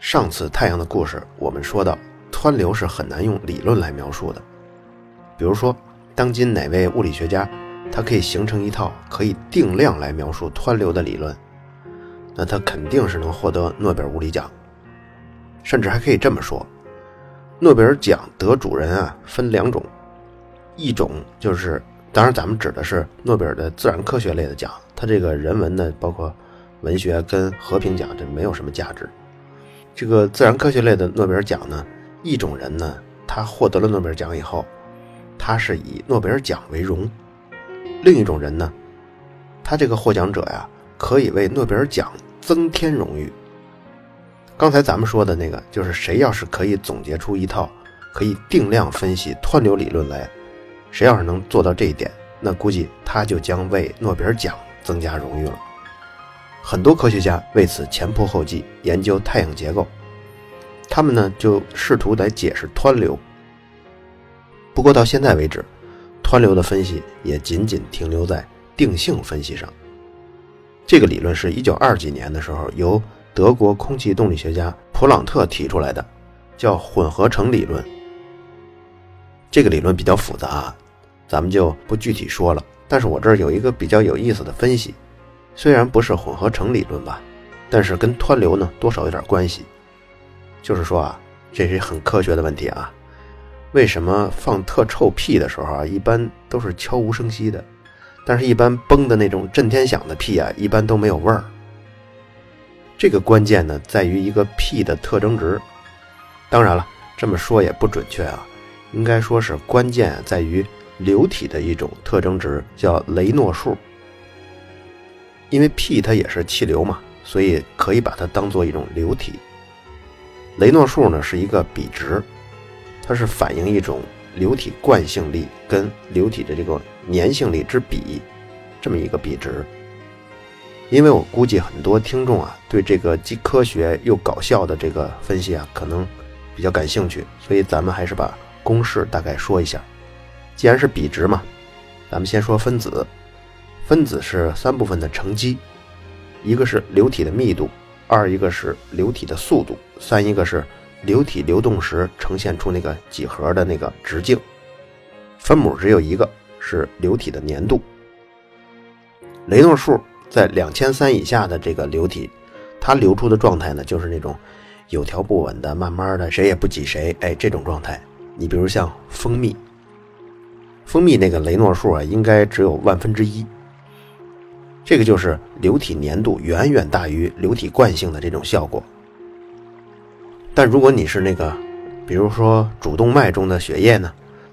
上次太阳的故事，我们说到湍流是很难用理论来描述的。比如说，当今哪位物理学家，他可以形成一套可以定量来描述湍流的理论，那他肯定是能获得诺贝尔物理奖。甚至还可以这么说，诺贝尔奖得主人啊分两种。一种就是，当然咱们指的是诺贝尔的自然科学类的奖，它这个人文的，包括文学跟和平奖，这没有什么价值。这个自然科学类的诺贝尔奖呢，一种人呢，他获得了诺贝尔奖以后，他是以诺贝尔奖为荣；另一种人呢，他这个获奖者呀，可以为诺贝尔奖增添荣誉。刚才咱们说的那个，就是谁要是可以总结出一套可以定量分析湍流理论来。谁要是能做到这一点，那估计他就将为诺贝尔奖增加荣誉了。很多科学家为此前仆后继研究太阳结构，他们呢就试图来解释湍流。不过到现在为止，湍流的分析也仅仅停留在定性分析上。这个理论是一九二几年的时候由德国空气动力学家普朗特提出来的，叫混合成理论。这个理论比较复杂，咱们就不具体说了。但是我这儿有一个比较有意思的分析，虽然不是混合成理论吧，但是跟湍流呢多少有点关系。就是说啊，这是很科学的问题啊。为什么放特臭屁的时候啊，一般都是悄无声息的，但是一般崩的那种震天响的屁啊，一般都没有味儿。这个关键呢，在于一个屁的特征值。当然了，这么说也不准确啊。应该说是关键在于流体的一种特征值，叫雷诺数。因为 P 它也是气流嘛，所以可以把它当做一种流体。雷诺数呢是一个比值，它是反映一种流体惯性力跟流体的这个粘性力之比，这么一个比值。因为我估计很多听众啊对这个既科学又搞笑的这个分析啊可能比较感兴趣，所以咱们还是把。公式大概说一下，既然是比值嘛，咱们先说分子。分子是三部分的乘积，一个是流体的密度，二一个是流体的速度，三一个是流体流动时呈现出那个几何的那个直径。分母只有一个，是流体的粘度。雷诺数在两千三以下的这个流体，它流出的状态呢，就是那种有条不紊的、慢慢的，谁也不挤谁，哎，这种状态。你比如像蜂蜜，蜂蜜那个雷诺数啊，应该只有万分之一。这个就是流体粘度远远大于流体惯性的这种效果。但如果你是那个，比如说主动脉中的血液呢，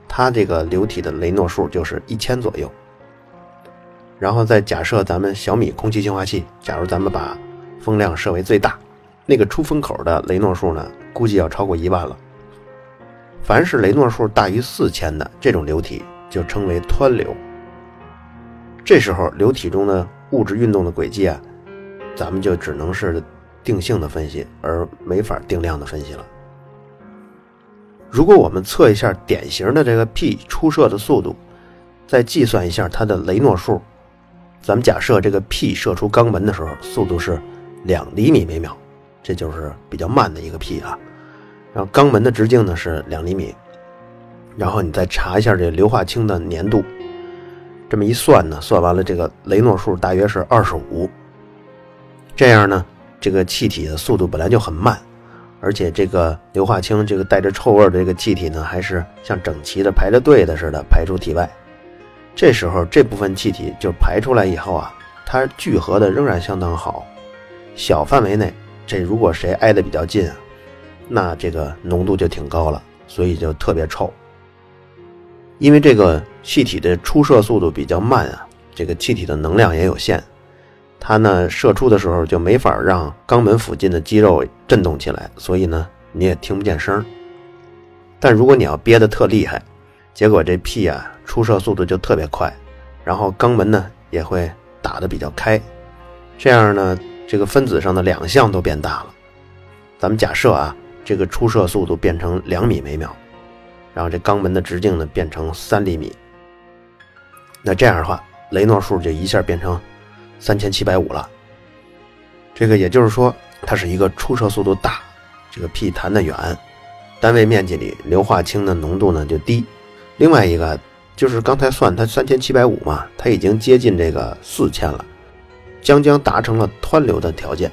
它这个流体的雷诺数就是一千左右。然后再假设咱们小米空气净化器，假如咱们把风量设为最大，那个出风口的雷诺数呢，估计要超过一万了。凡是雷诺数大于四千的这种流体，就称为湍流。这时候流体中的物质运动的轨迹啊，咱们就只能是定性的分析，而没法定量的分析了。如果我们测一下典型的这个 P 出射的速度，再计算一下它的雷诺数，咱们假设这个 P 射出肛门的时候速度是两厘米每秒，这就是比较慢的一个 P 啊。然后肛门的直径呢是两厘米，然后你再查一下这硫化氢的粘度，这么一算呢，算完了这个雷诺数大约是二十五。这样呢，这个气体的速度本来就很慢，而且这个硫化氢这个带着臭味的这个气体呢，还是像整齐的排着队的似的排出体外。这时候这部分气体就排出来以后啊，它聚合的仍然相当好，小范围内，这如果谁挨得比较近。那这个浓度就挺高了，所以就特别臭。因为这个气体的出射速度比较慢啊，这个气体的能量也有限，它呢射出的时候就没法让肛门附近的肌肉震动起来，所以呢你也听不见声但如果你要憋得特厉害，结果这屁啊出射速度就特别快，然后肛门呢也会打得比较开，这样呢这个分子上的两项都变大了。咱们假设啊，这个出射速度变成两米每秒，然后这肛门的直径呢变成三厘米，那这样的话，雷诺数就一下变成三千七百五了。这个也就是说，它是一个出射速度大，这个屁弹得远，单位面积里硫化氢的浓度呢就低。另外一个就是刚才算它三千七百五嘛，它已经接近这个四千了，将将达成了湍流的条件。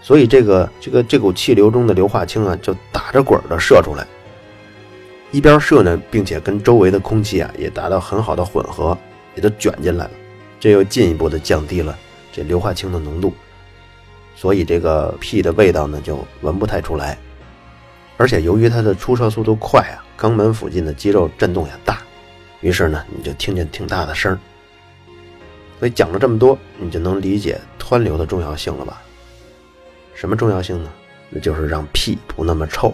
所以这个这个这股气流中的硫化氢啊，就打着滚的射出来，一边射呢，并且跟周围的空气啊也达到很好的混合，也都卷进来了，这又进一步的降低了这硫化氢的浓度，所以这个屁的味道呢就闻不太出来，而且由于它的出射速度快啊，肛门附近的肌肉震动也大，于是呢你就听见挺大的声所以讲了这么多，你就能理解湍流的重要性了吧？什么重要性呢？那就是让屁不那么臭。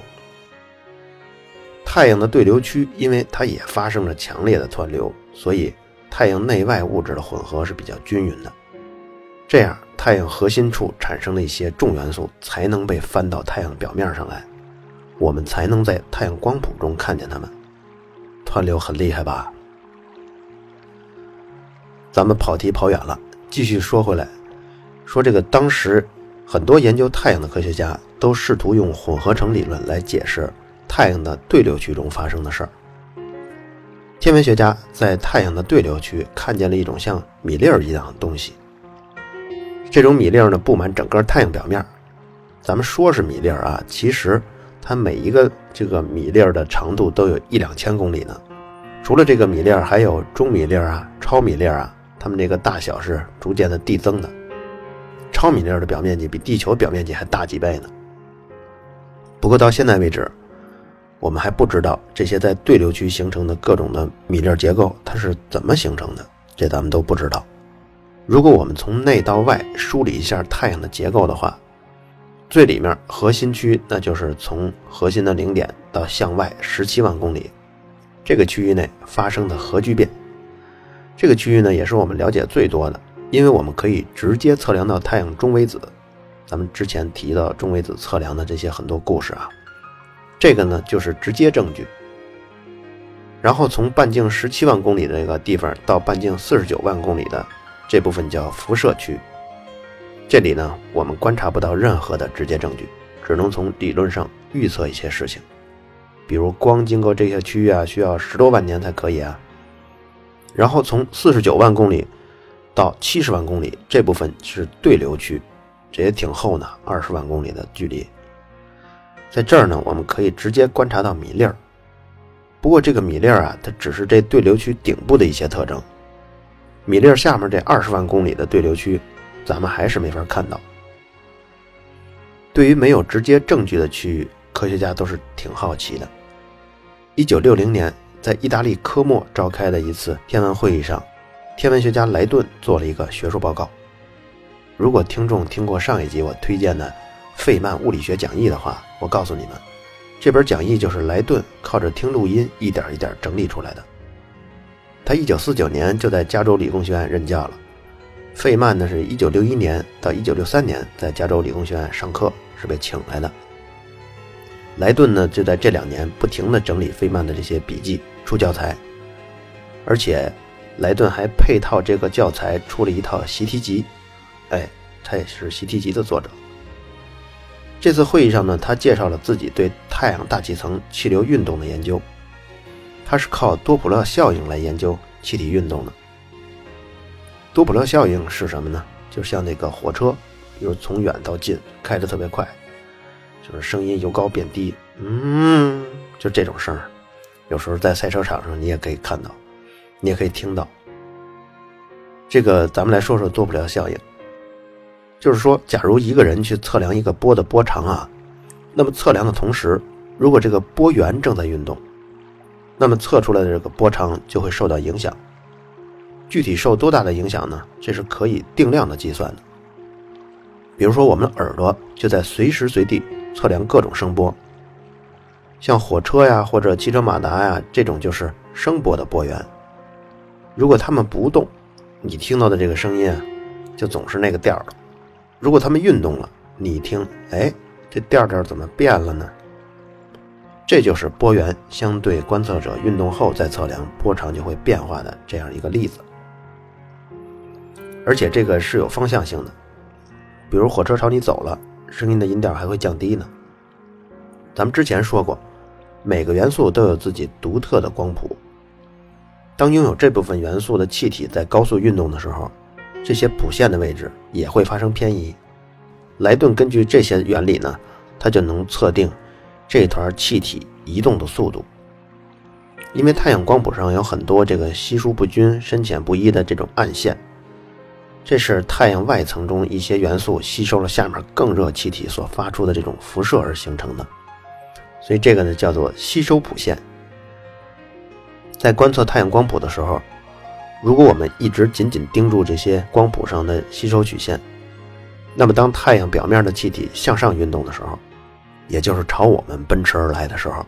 太阳的对流区，因为它也发生了强烈的湍流，所以太阳内外物质的混合是比较均匀的。这样，太阳核心处产生的一些重元素才能被翻到太阳表面上来，我们才能在太阳光谱中看见它们。湍流很厉害吧？咱们跑题跑远了，继续说回来，说这个当时。很多研究太阳的科学家都试图用混合成理论来解释太阳的对流区中发生的事儿。天文学家在太阳的对流区看见了一种像米粒儿一样的东西。这种米粒儿呢布满整个太阳表面。咱们说是米粒儿啊，其实它每一个这个米粒儿的长度都有一两千公里呢。除了这个米粒儿，还有中米粒儿啊、超米粒儿啊，它们这个大小是逐渐的递增的。超米粒儿的表面积比地球表面积还大几倍呢。不过到现在为止，我们还不知道这些在对流区形成的各种的米粒结构它是怎么形成的，这咱们都不知道。如果我们从内到外梳理一下太阳的结构的话，最里面核心区那就是从核心的零点到向外十七万公里，这个区域内发生的核聚变，这个区域呢也是我们了解最多的。因为我们可以直接测量到太阳中微子，咱们之前提到中微子测量的这些很多故事啊，这个呢就是直接证据。然后从半径十七万公里的这个地方到半径四十九万公里的这部分叫辐射区，这里呢我们观察不到任何的直接证据，只能从理论上预测一些事情，比如光经过这些区域啊需要十多万年才可以啊。然后从四十九万公里。到七十万公里这部分是对流区，这也挺厚呢，二十万公里的距离。在这儿呢，我们可以直接观察到米粒儿。不过这个米粒儿啊，它只是这对流区顶部的一些特征。米粒儿下面这二十万公里的对流区，咱们还是没法看到。对于没有直接证据的区域，科学家都是挺好奇的。一九六零年，在意大利科莫召开的一次天文会议上。天文学家莱顿做了一个学术报告。如果听众听过上一集我推荐的费曼物理学讲义的话，我告诉你们，这本讲义就是莱顿靠着听录音一点一点整理出来的。他一九四九年就在加州理工学院任教了，费曼呢是一九六一年到一九六三年在加州理工学院上课，是被请来的。莱顿呢就在这两年不停地整理费曼的这些笔记出教材，而且。莱顿还配套这个教材出了一套习题集，哎，他也是习题集的作者。这次会议上呢，他介绍了自己对太阳大气层气流运动的研究。他是靠多普勒效应来研究气体运动的。多普勒效应是什么呢？就像那个火车，比如从远到近开得特别快，就是声音由高变低，嗯，就这种声儿。有时候在赛车场上你也可以看到。你也可以听到，这个咱们来说说多普勒效应。就是说，假如一个人去测量一个波的波长啊，那么测量的同时，如果这个波源正在运动，那么测出来的这个波长就会受到影响。具体受多大的影响呢？这是可以定量的计算的。比如说，我们耳朵就在随时随地测量各种声波。像火车呀或者汽车马达呀这种就是声波的波源。如果它们不动，你听到的这个声音啊，就总是那个调儿；如果它们运动了，你听，哎，这调调怎么变了呢？这就是波源相对观测者运动后再测量波长就会变化的这样一个例子。而且这个是有方向性的，比如火车朝你走了，声音的音调还会降低呢。咱们之前说过，每个元素都有自己独特的光谱。当拥有这部分元素的气体在高速运动的时候，这些谱线的位置也会发生偏移。莱顿根据这些原理呢，他就能测定这团气体移动的速度。因为太阳光谱上有很多这个稀疏不均、深浅不一的这种暗线，这是太阳外层中一些元素吸收了下面更热气体所发出的这种辐射而形成的。所以这个呢叫做吸收谱线。在观测太阳光谱的时候，如果我们一直紧紧盯住这些光谱上的吸收曲线，那么当太阳表面的气体向上运动的时候，也就是朝我们奔驰而来的时候，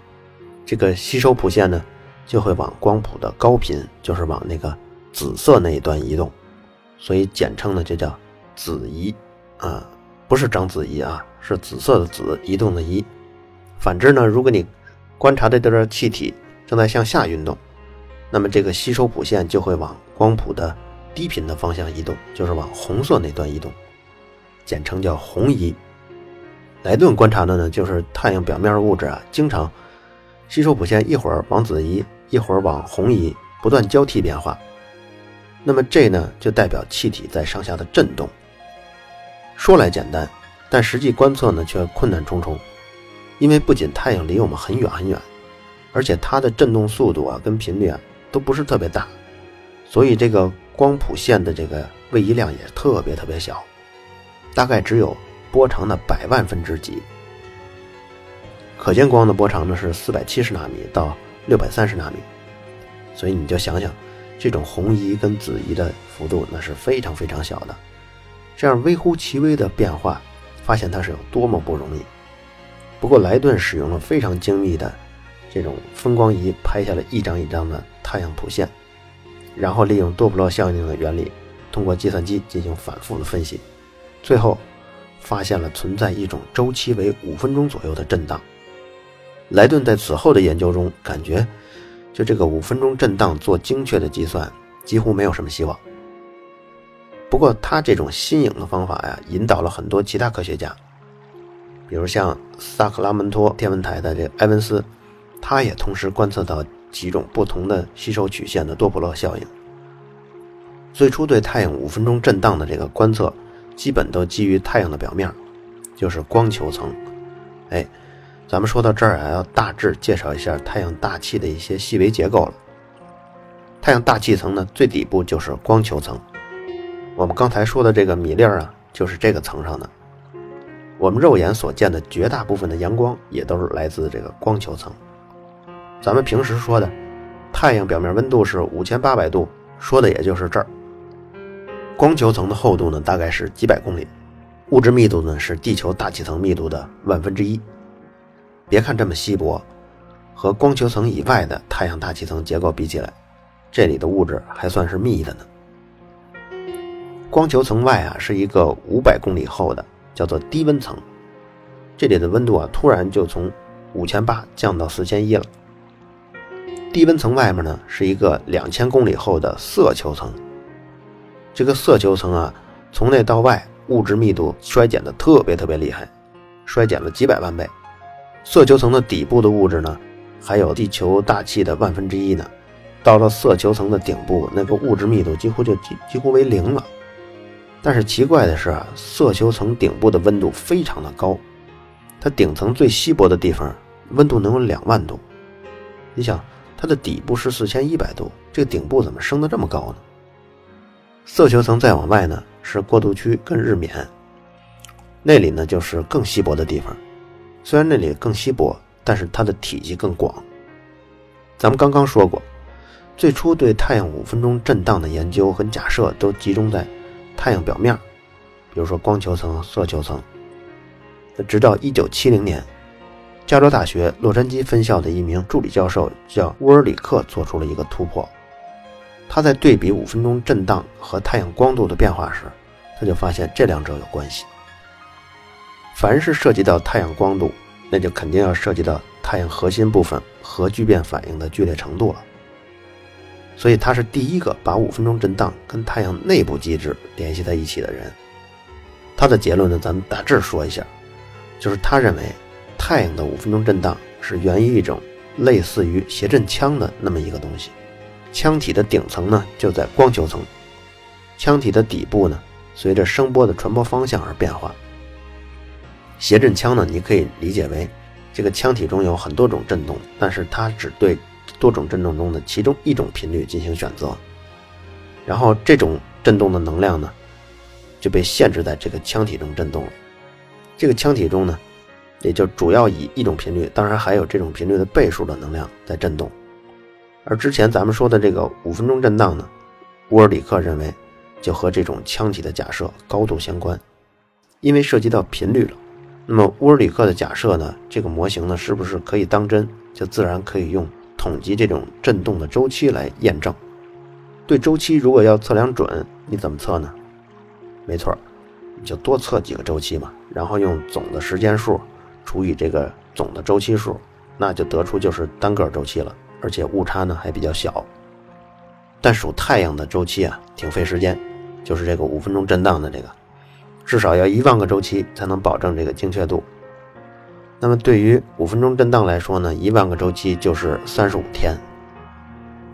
这个吸收谱线呢就会往光谱的高频，就是往那个紫色那一端移动，所以简称呢就叫紫移，啊，不是章子怡啊，是紫色的紫，移动的移。反之呢，如果你观察的这段气体正在向下运动，那么这个吸收谱线就会往光谱的低频的方向移动，就是往红色那端移动，简称叫红移。莱顿观察的呢，就是太阳表面物质啊，经常吸收谱线一会儿往紫移，一会儿往红移，不断交替变化。那么这呢，就代表气体在上下的震动。说来简单，但实际观测呢却困难重重。因为不仅太阳离我们很远很远，而且它的振动速度啊跟频率啊都不是特别大，所以这个光谱线的这个位移量也特别特别小，大概只有波长的百万分之几。可见光的波长呢是四百七十纳米到六百三十纳米，所以你就想想，这种红移跟紫移的幅度那是非常非常小的，这样微乎其微的变化，发现它是有多么不容易。不过，莱顿使用了非常精密的这种分光仪，拍下了一张一张的太阳谱线，然后利用多普勒效应的原理，通过计算机进行反复的分析，最后发现了存在一种周期为五分钟左右的震荡。莱顿在此后的研究中感觉，就这个五分钟震荡做精确的计算几乎没有什么希望。不过，他这种新颖的方法呀，引导了很多其他科学家。比如像萨克拉门托天文台的这埃文斯，他也同时观测到几种不同的吸收曲线的多普勒效应。最初对太阳五分钟震荡的这个观测，基本都基于太阳的表面，就是光球层。哎，咱们说到这儿啊，要大致介绍一下太阳大气的一些细微结构了。太阳大气层呢，最底部就是光球层。我们刚才说的这个米粒儿啊，就是这个层上的。我们肉眼所见的绝大部分的阳光也都是来自这个光球层。咱们平时说的太阳表面温度是五千八百度，说的也就是这儿。光球层的厚度呢，大概是几百公里，物质密度呢是地球大气层密度的万分之一。别看这么稀薄，和光球层以外的太阳大气层结构比起来，这里的物质还算是密的呢。光球层外啊，是一个五百公里厚的。叫做低温层，这里的温度啊，突然就从五千八降到四千一了。低温层外面呢，是一个两千公里厚的色球层。这个色球层啊，从内到外物质密度衰减的特别特别厉害，衰减了几百万倍。色球层的底部的物质呢，还有地球大气的万分之一呢。到了色球层的顶部，那个物质密度几乎就几几乎为零了。但是奇怪的是啊，色球层顶部的温度非常的高，它顶层最稀薄的地方温度能有两万度。你想，它的底部是四千一百度，这个顶部怎么升得这么高呢？色球层再往外呢是过渡区跟日冕，那里呢就是更稀薄的地方。虽然那里更稀薄，但是它的体积更广。咱们刚刚说过，最初对太阳五分钟震荡的研究和假设都集中在。太阳表面，比如说光球层、色球层。直到一九七零年，加州大学洛杉矶分校的一名助理教授叫乌尔里克做出了一个突破。他在对比五分钟震荡和太阳光度的变化时，他就发现这两者有关系。凡是涉及到太阳光度，那就肯定要涉及到太阳核心部分核聚变反应的剧烈程度了。所以他是第一个把五分钟震荡跟太阳内部机制联系在一起的人。他的结论呢，咱们大致说一下，就是他认为太阳的五分钟震荡是源于一种类似于谐振腔的那么一个东西。腔体的顶层呢就在光球层，腔体的底部呢随着声波的传播方向而变化。谐振腔呢，你可以理解为这个腔体中有很多种振动，但是它只对多种振动中的其中一种频率进行选择，然后这种振动的能量呢。就被限制在这个腔体中振动了。这个腔体中呢，也就主要以一种频率，当然还有这种频率的倍数的能量在振动。而之前咱们说的这个五分钟震荡呢，乌尔里克认为就和这种腔体的假设高度相关，因为涉及到频率了。那么乌尔里克的假设呢，这个模型呢是不是可以当真，就自然可以用统计这种振动的周期来验证。对周期如果要测量准，你怎么测呢？没错，你就多测几个周期嘛，然后用总的时间数除以这个总的周期数，那就得出就是单个周期了，而且误差呢还比较小。但数太阳的周期啊，挺费时间，就是这个五分钟震荡的这个，至少要一万个周期才能保证这个精确度。那么对于五分钟震荡来说呢，一万个周期就是三十五天，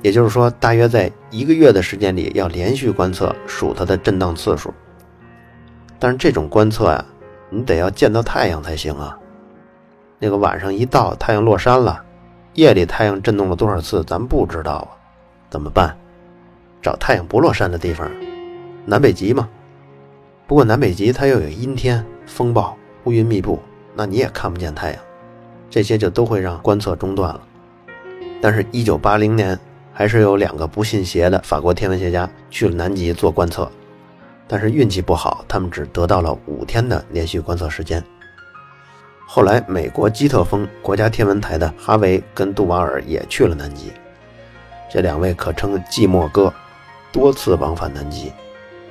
也就是说，大约在一个月的时间里要连续观测数它的震荡次数。但是这种观测呀，你得要见到太阳才行啊。那个晚上一到，太阳落山了，夜里太阳震动了多少次，咱不知道啊。怎么办？找太阳不落山的地方，南北极嘛。不过南北极它又有阴天、风暴、乌云密布，那你也看不见太阳，这些就都会让观测中断了。但是，一九八零年，还是有两个不信邪的法国天文学家去了南极做观测。但是运气不好，他们只得到了五天的连续观测时间。后来，美国基特峰国家天文台的哈维跟杜瓦尔也去了南极，这两位可称“寂寞哥”，多次往返南极。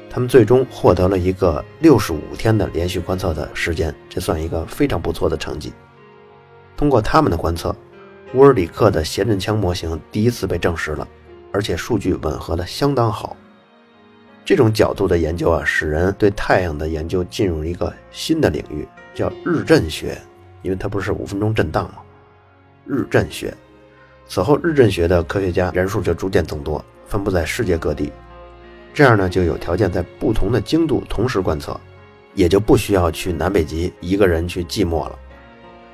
他们最终获得了一个六十五天的连续观测的时间，这算一个非常不错的成绩。通过他们的观测，乌尔里克的谐振腔模型第一次被证实了，而且数据吻合的相当好。这种角度的研究啊，使人对太阳的研究进入一个新的领域，叫日震学，因为它不是五分钟震荡吗？日震学。此后，日震学的科学家人数就逐渐增多，分布在世界各地。这样呢，就有条件在不同的精度同时观测，也就不需要去南北极一个人去寂寞了。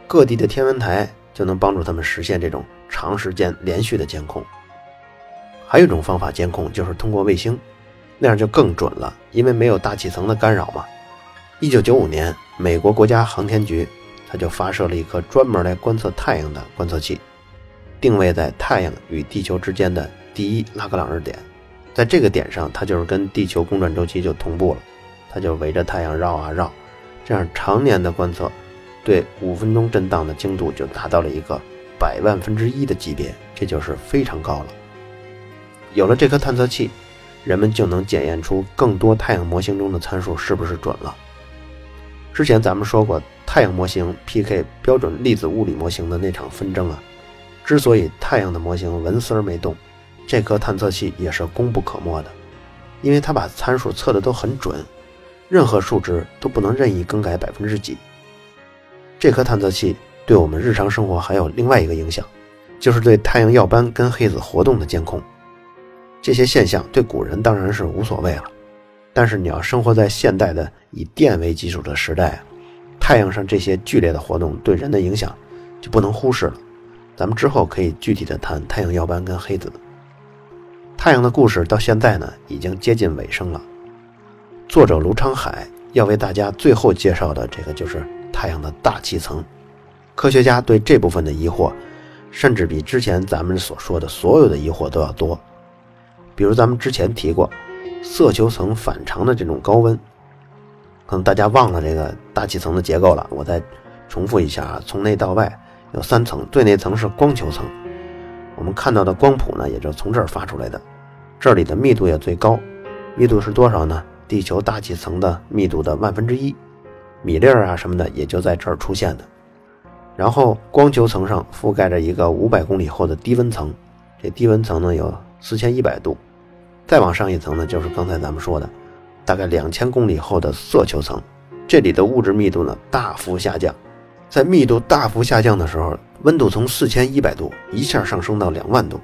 各地的天文台就能帮助他们实现这种长时间连续的监控。还有一种方法监控，就是通过卫星。那样就更准了，因为没有大气层的干扰嘛。一九九五年，美国国家航天局它就发射了一颗专门来观测太阳的观测器，定位在太阳与地球之间的第一拉格朗日点，在这个点上，它就是跟地球公转周期就同步了，它就围着太阳绕啊绕，这样常年的观测，对五分钟震荡的精度就达到了一个百万分之一的级别，这就是非常高了。有了这颗探测器。人们就能检验出更多太阳模型中的参数是不是准了。之前咱们说过，太阳模型 PK 标准粒子物理模型的那场纷争啊，之所以太阳的模型纹丝儿没动，这颗探测器也是功不可没的，因为它把参数测的都很准，任何数值都不能任意更改百分之几。这颗探测器对我们日常生活还有另外一个影响，就是对太阳耀斑跟黑子活动的监控。这些现象对古人当然是无所谓了，但是你要生活在现代的以电为基础的时代，太阳上这些剧烈的活动对人的影响就不能忽视了。咱们之后可以具体的谈太阳耀斑跟黑子。太阳的故事到现在呢已经接近尾声了。作者卢昌海要为大家最后介绍的这个就是太阳的大气层。科学家对这部分的疑惑，甚至比之前咱们所说的所有的疑惑都要多。比如咱们之前提过，色球层反常的这种高温，可能大家忘了这个大气层的结构了。我再重复一下啊，从内到外有三层，最内层是光球层，我们看到的光谱呢，也就从这儿发出来的。这里的密度也最高，密度是多少呢？地球大气层的密度的万分之一，米粒儿啊什么的也就在这儿出现的。然后光球层上覆盖着一个五百公里厚的低温层，这低温层呢有四千一百度。再往上一层呢，就是刚才咱们说的，大概两千公里厚的色球层，这里的物质密度呢大幅下降。在密度大幅下降的时候，温度从四千一百度一下上升到两万度。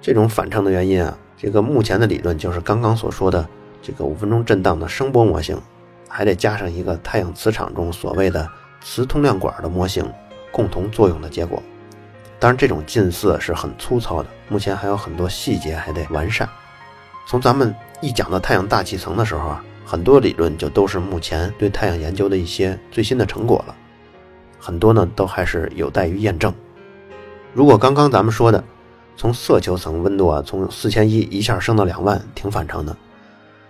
这种反常的原因啊。这个目前的理论就是刚刚所说的这个五分钟震荡的声波模型，还得加上一个太阳磁场中所谓的磁通量管的模型，共同作用的结果。当然，这种近似是很粗糙的，目前还有很多细节还得完善。从咱们一讲到太阳大气层的时候啊，很多理论就都是目前对太阳研究的一些最新的成果了，很多呢都还是有待于验证。如果刚刚咱们说的，从色球层温度啊，从四千一一下升到两万，挺反常的。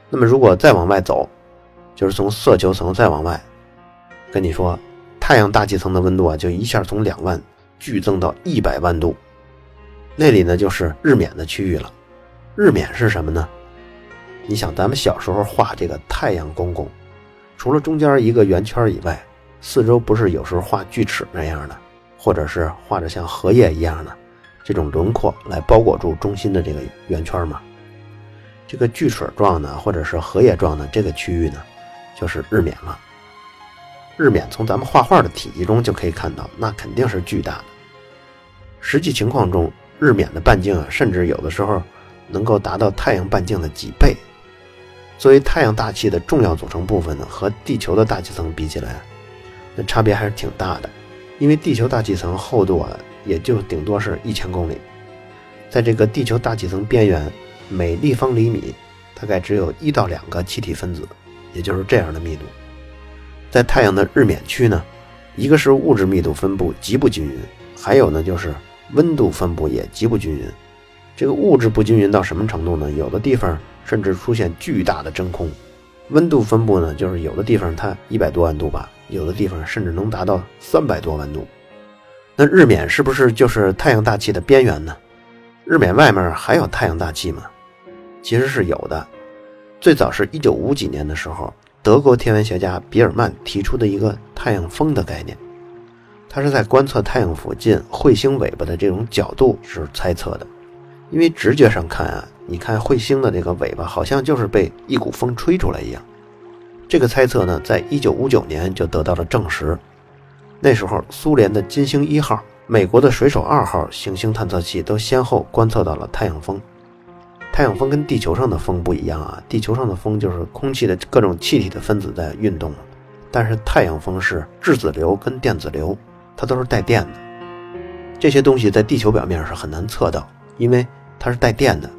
那么如果再往外走，就是从色球层再往外，跟你说，太阳大气层的温度啊，就一下从两万剧增到一百万度。那里呢，就是日冕的区域了。日冕是什么呢？你想，咱们小时候画这个太阳公公，除了中间一个圆圈以外，四周不是有时候画锯齿那样的，或者是画着像荷叶一样的。这种轮廓来包裹住中心的这个圆圈吗，这个锯齿状的或者是荷叶状的这个区域呢，就是日冕了。日冕从咱们画画的体积中就可以看到，那肯定是巨大的。实际情况中，日冕的半径啊，甚至有的时候能够达到太阳半径的几倍。作为太阳大气的重要组成部分呢，和地球的大气层比起来，那差别还是挺大的。因为地球大气层厚度啊。也就顶多是一千公里，在这个地球大气层边缘，每立方厘米大概只有一到两个气体分子，也就是这样的密度。在太阳的日冕区呢，一个是物质密度分布极不均匀，还有呢就是温度分布也极不均匀。这个物质不均匀到什么程度呢？有的地方甚至出现巨大的真空。温度分布呢，就是有的地方它一百多万度吧，有的地方甚至能达到三百多万度。那日冕是不是就是太阳大气的边缘呢？日冕外面还有太阳大气吗？其实是有的。最早是一九五几年的时候，德国天文学家比尔曼提出的一个太阳风的概念。他是在观测太阳附近彗星尾巴的这种角度时猜测的。因为直觉上看啊，你看彗星的这个尾巴好像就是被一股风吹出来一样。这个猜测呢，在一九五九年就得到了证实。那时候，苏联的金星一号、美国的水手二号行星探测器都先后观测到了太阳风。太阳风跟地球上的风不一样啊，地球上的风就是空气的各种气体的分子在运动，但是太阳风是质子流跟电子流，它都是带电的。这些东西在地球表面是很难测到，因为它是带电的。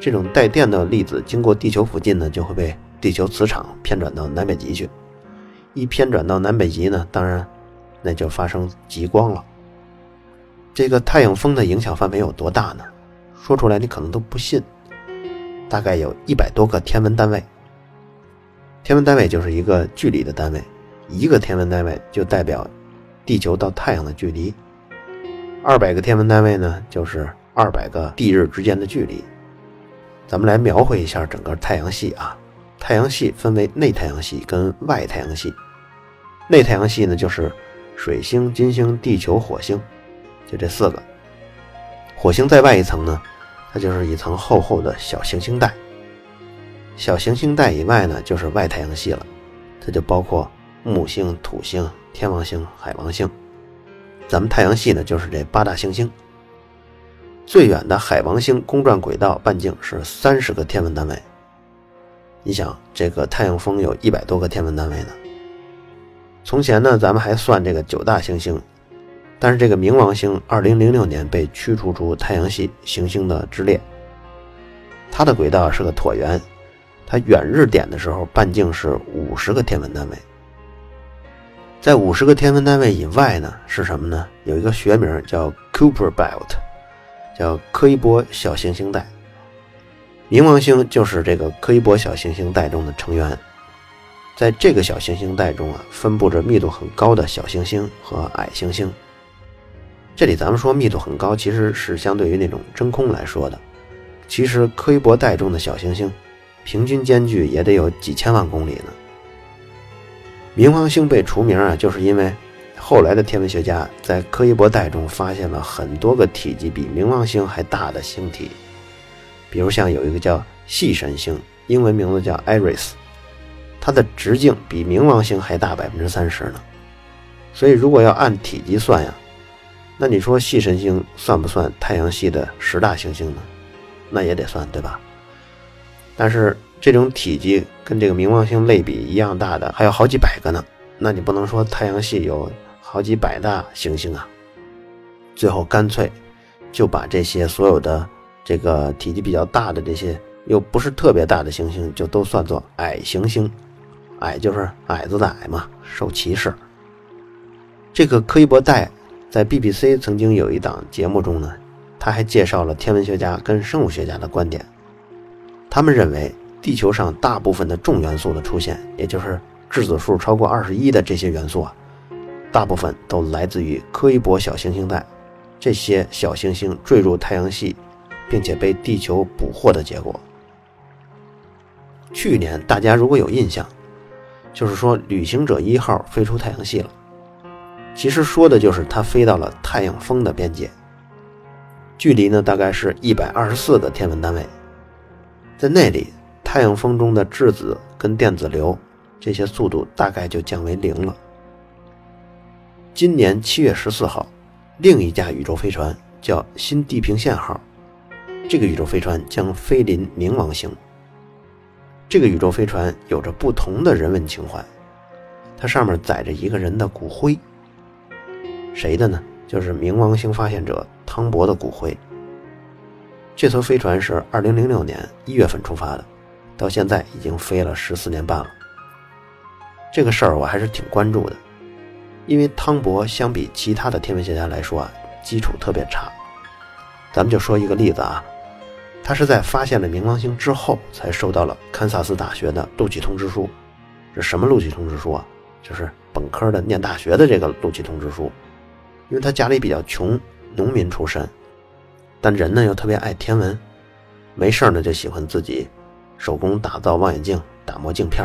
这种带电的粒子经过地球附近呢，就会被地球磁场偏转到南北极去。一偏转到南北极呢，当然。那就发生极光了。这个太阳风的影响范围有多大呢？说出来你可能都不信。大概有一百多个天文单位。天文单位就是一个距离的单位，一个天文单位就代表地球到太阳的距离。二百个天文单位呢，就是二百个地日之间的距离。咱们来描绘一下整个太阳系啊。太阳系分为内太阳系跟外太阳系。内太阳系呢，就是。水星、金星、地球、火星，就这四个。火星在外一层呢，它就是一层厚厚的小行星带。小行星带以外呢，就是外太阳系了，它就包括木星、土星、天王星、海王星。咱们太阳系呢，就是这八大行星。最远的海王星公转轨道半径是三十个天文单位。你想，这个太阳风有一百多个天文单位呢。从前呢，咱们还算这个九大行星，但是这个冥王星二零零六年被驱逐出太阳系行星的之列。它的轨道是个椭圆，它远日点的时候半径是五十个天文单位。在五十个天文单位以外呢，是什么呢？有一个学名叫 Cooper Belt，叫柯伊伯小行星带。冥王星就是这个柯伊伯小行星带中的成员。在这个小行星带中啊，分布着密度很高的小行星和矮行星。这里咱们说密度很高，其实是相对于那种真空来说的。其实柯伊伯带中的小行星，平均间距也得有几千万公里呢。冥王星被除名啊，就是因为后来的天文学家在柯伊伯带中发现了很多个体积比冥王星还大的星体，比如像有一个叫细神星，英文名字叫 Eris，它的直径比冥王星还大百分之三十呢。所以如果要按体积算呀。那你说细神星算不算太阳系的十大行星呢？那也得算，对吧？但是这种体积跟这个冥王星类比一样大的还有好几百个呢。那你不能说太阳系有好几百大行星啊。最后干脆就把这些所有的这个体积比较大的这些又不是特别大的行星就都算作矮行星。矮就是矮子的矮嘛，受歧视。这个柯伊伯带。在 BBC 曾经有一档节目中呢，他还介绍了天文学家跟生物学家的观点。他们认为，地球上大部分的重元素的出现，也就是质子数超过二十一的这些元素啊，大部分都来自于柯伊伯小行星带这些小行星坠入太阳系，并且被地球捕获的结果。去年大家如果有印象，就是说旅行者一号飞出太阳系了。其实说的就是它飞到了太阳风的边界，距离呢大概是一百二十四个天文单位，在那里，太阳风中的质子跟电子流这些速度大概就降为零了。今年七月十四号，另一架宇宙飞船叫新地平线号，这个宇宙飞船将飞临冥王星。这个宇宙飞船有着不同的人文情怀，它上面载着一个人的骨灰。谁的呢？就是冥王星发现者汤博的骨灰。这艘飞船是二零零六年一月份出发的，到现在已经飞了十四年半了。这个事儿我还是挺关注的，因为汤博相比其他的天文学家来说啊，基础特别差。咱们就说一个例子啊，他是在发现了冥王星之后，才收到了堪萨斯大学的录取通知书。这什么录取通知书啊？就是本科的念大学的这个录取通知书。因为他家里比较穷，农民出身，但人呢又特别爱天文，没事呢就喜欢自己手工打造望远镜、打磨镜片。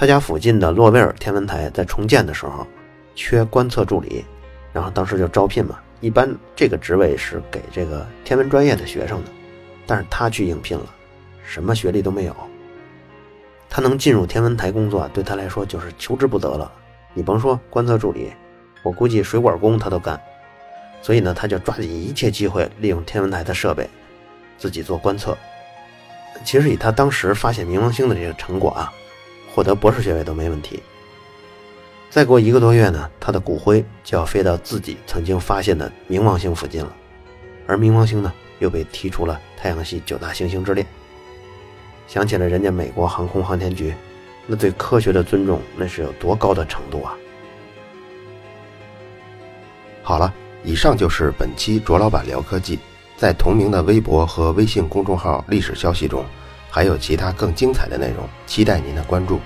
他家附近的洛威尔天文台在重建的时候缺观测助理，然后当时就招聘嘛。一般这个职位是给这个天文专业的学生的，但是他去应聘了，什么学历都没有。他能进入天文台工作，对他来说就是求之不得了。你甭说观测助理。我估计水管工他都干，所以呢，他就抓紧一切机会，利用天文台的设备，自己做观测。其实以他当时发现冥王星的这个成果啊，获得博士学位都没问题。再过一个多月呢，他的骨灰就要飞到自己曾经发现的冥王星附近了，而冥王星呢，又被踢出了太阳系九大行星之列。想起了人家美国航空航天局，那对科学的尊重，那是有多高的程度啊！好了，以上就是本期卓老板聊科技。在同名的微博和微信公众号历史消息中，还有其他更精彩的内容，期待您的关注。